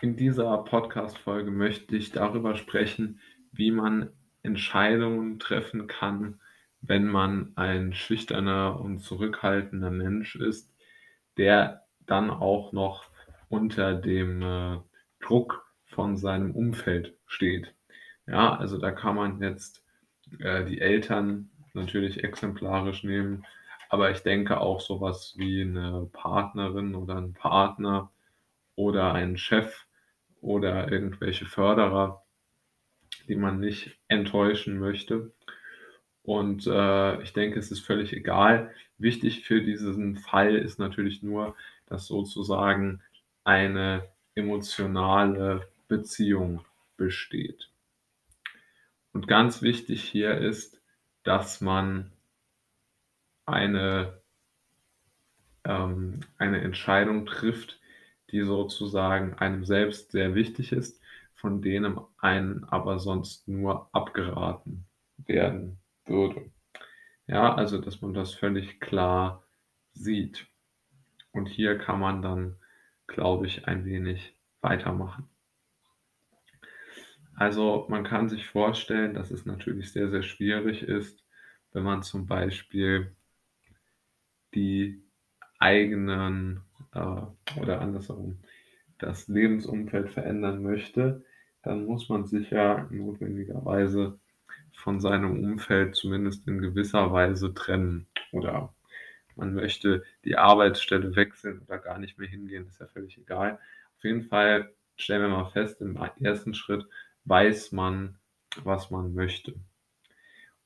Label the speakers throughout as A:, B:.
A: In dieser Podcast-Folge möchte ich darüber sprechen, wie man Entscheidungen treffen kann, wenn man ein schüchterner und zurückhaltender Mensch ist, der dann auch noch unter dem äh, Druck von seinem Umfeld steht. Ja, also da kann man jetzt äh, die Eltern natürlich exemplarisch nehmen, aber ich denke auch sowas wie eine Partnerin oder ein Partner oder einen Chef oder irgendwelche Förderer, die man nicht enttäuschen möchte. Und äh, ich denke, es ist völlig egal. Wichtig für diesen Fall ist natürlich nur, dass sozusagen eine emotionale Beziehung besteht. Und ganz wichtig hier ist, dass man eine, ähm, eine Entscheidung trifft, die sozusagen einem selbst sehr wichtig ist, von denen einen aber sonst nur abgeraten werden würde. Ja, also dass man das völlig klar sieht. Und hier kann man dann, glaube ich, ein wenig weitermachen. Also man kann sich vorstellen, dass es natürlich sehr, sehr schwierig ist, wenn man zum Beispiel die eigenen äh, oder andersherum das Lebensumfeld verändern möchte, dann muss man sich ja notwendigerweise von seinem Umfeld zumindest in gewisser Weise trennen. Oder man möchte die Arbeitsstelle wechseln oder gar nicht mehr hingehen, ist ja völlig egal. Auf jeden Fall stellen wir mal fest, im ersten Schritt weiß man, was man möchte.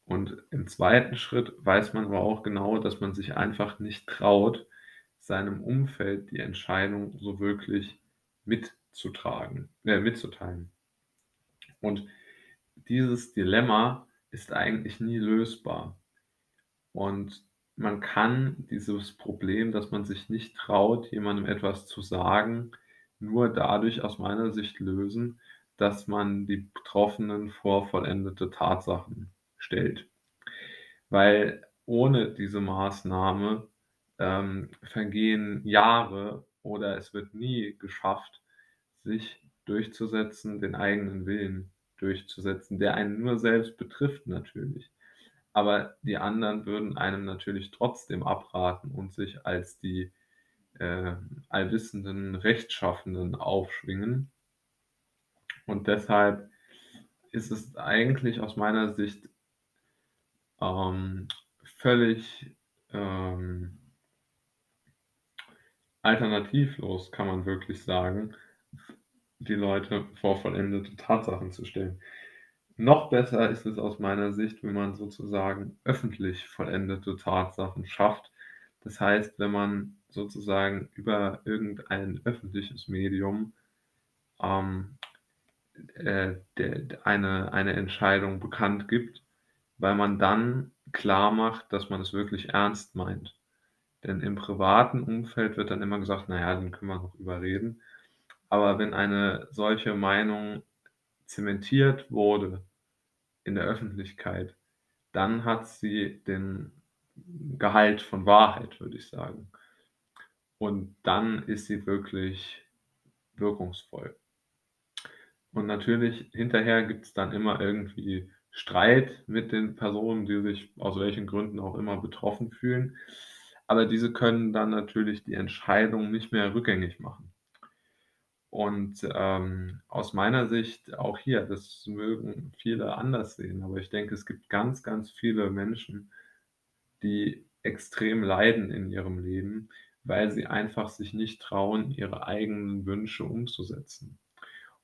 A: Und im zweiten Schritt weiß man aber auch genau, dass man sich einfach nicht traut, seinem Umfeld die Entscheidung so wirklich mitzutragen, äh, mitzuteilen. Und dieses Dilemma ist eigentlich nie lösbar. Und man kann dieses Problem, dass man sich nicht traut, jemandem etwas zu sagen, nur dadurch aus meiner Sicht lösen, dass man die Betroffenen vor vollendete Tatsachen stellt. Weil ohne diese Maßnahme ähm, vergehen Jahre oder es wird nie geschafft, sich durchzusetzen, den eigenen Willen durchzusetzen, der einen nur selbst betrifft natürlich. Aber die anderen würden einem natürlich trotzdem abraten und sich als die äh, allwissenden Rechtschaffenden aufschwingen. Und deshalb ist es eigentlich aus meiner Sicht ähm, völlig ähm, alternativlos, kann man wirklich sagen, die Leute vor vollendete Tatsachen zu stellen. Noch besser ist es aus meiner Sicht, wenn man sozusagen öffentlich vollendete Tatsachen schafft. Das heißt, wenn man sozusagen über irgendein öffentliches Medium ähm, äh, eine, eine Entscheidung bekannt gibt, weil man dann klar macht, dass man es wirklich ernst meint. Denn im privaten Umfeld wird dann immer gesagt, naja, dann können wir noch überreden. Aber wenn eine solche Meinung zementiert wurde in der Öffentlichkeit, dann hat sie den Gehalt von Wahrheit, würde ich sagen. Und dann ist sie wirklich wirkungsvoll. Und natürlich hinterher gibt es dann immer irgendwie Streit mit den Personen, die sich aus welchen Gründen auch immer betroffen fühlen. Aber diese können dann natürlich die Entscheidung nicht mehr rückgängig machen. Und ähm, aus meiner Sicht auch hier, das mögen viele anders sehen, aber ich denke, es gibt ganz, ganz viele Menschen, die extrem leiden in ihrem Leben, weil sie einfach sich nicht trauen, ihre eigenen Wünsche umzusetzen.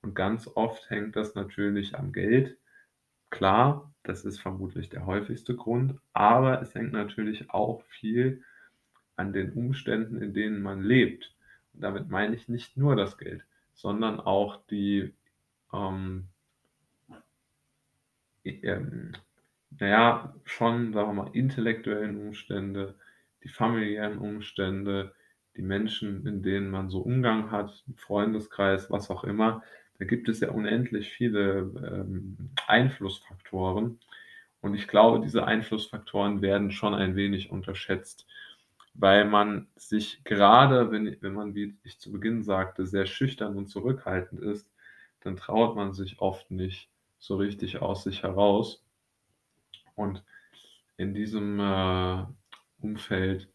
A: Und ganz oft hängt das natürlich am Geld. Klar, das ist vermutlich der häufigste Grund, aber es hängt natürlich auch viel an den Umständen, in denen man lebt. Und damit meine ich nicht nur das Geld, sondern auch die, ähm, ähm, naja, schon, sagen wir mal, intellektuellen Umstände, die familiären Umstände, die Menschen, in denen man so Umgang hat, Freundeskreis, was auch immer. Da gibt es ja unendlich viele ähm, Einflussfaktoren. Und ich glaube, diese Einflussfaktoren werden schon ein wenig unterschätzt weil man sich gerade, wenn wenn man, wie ich zu Beginn sagte, sehr schüchtern und zurückhaltend ist, dann traut man sich oft nicht so richtig aus sich heraus. Und in diesem, äh, Umfeld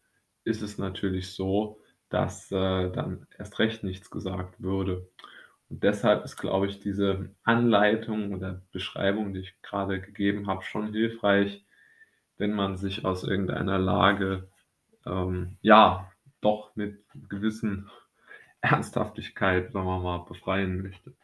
A: ist es natürlich so, dass, äh, dann erst recht nichts gesagt würde. Und deshalb ist, glaube ich, diese Anleitung oder Beschreibung, die ich grade gegeben habe, schon hilfreich, wenn man sich aus irgendeiner Lage, ähm, ja, doch mit gewissen Ernsthaftigkeit, sagen wir mal, befreien möchte.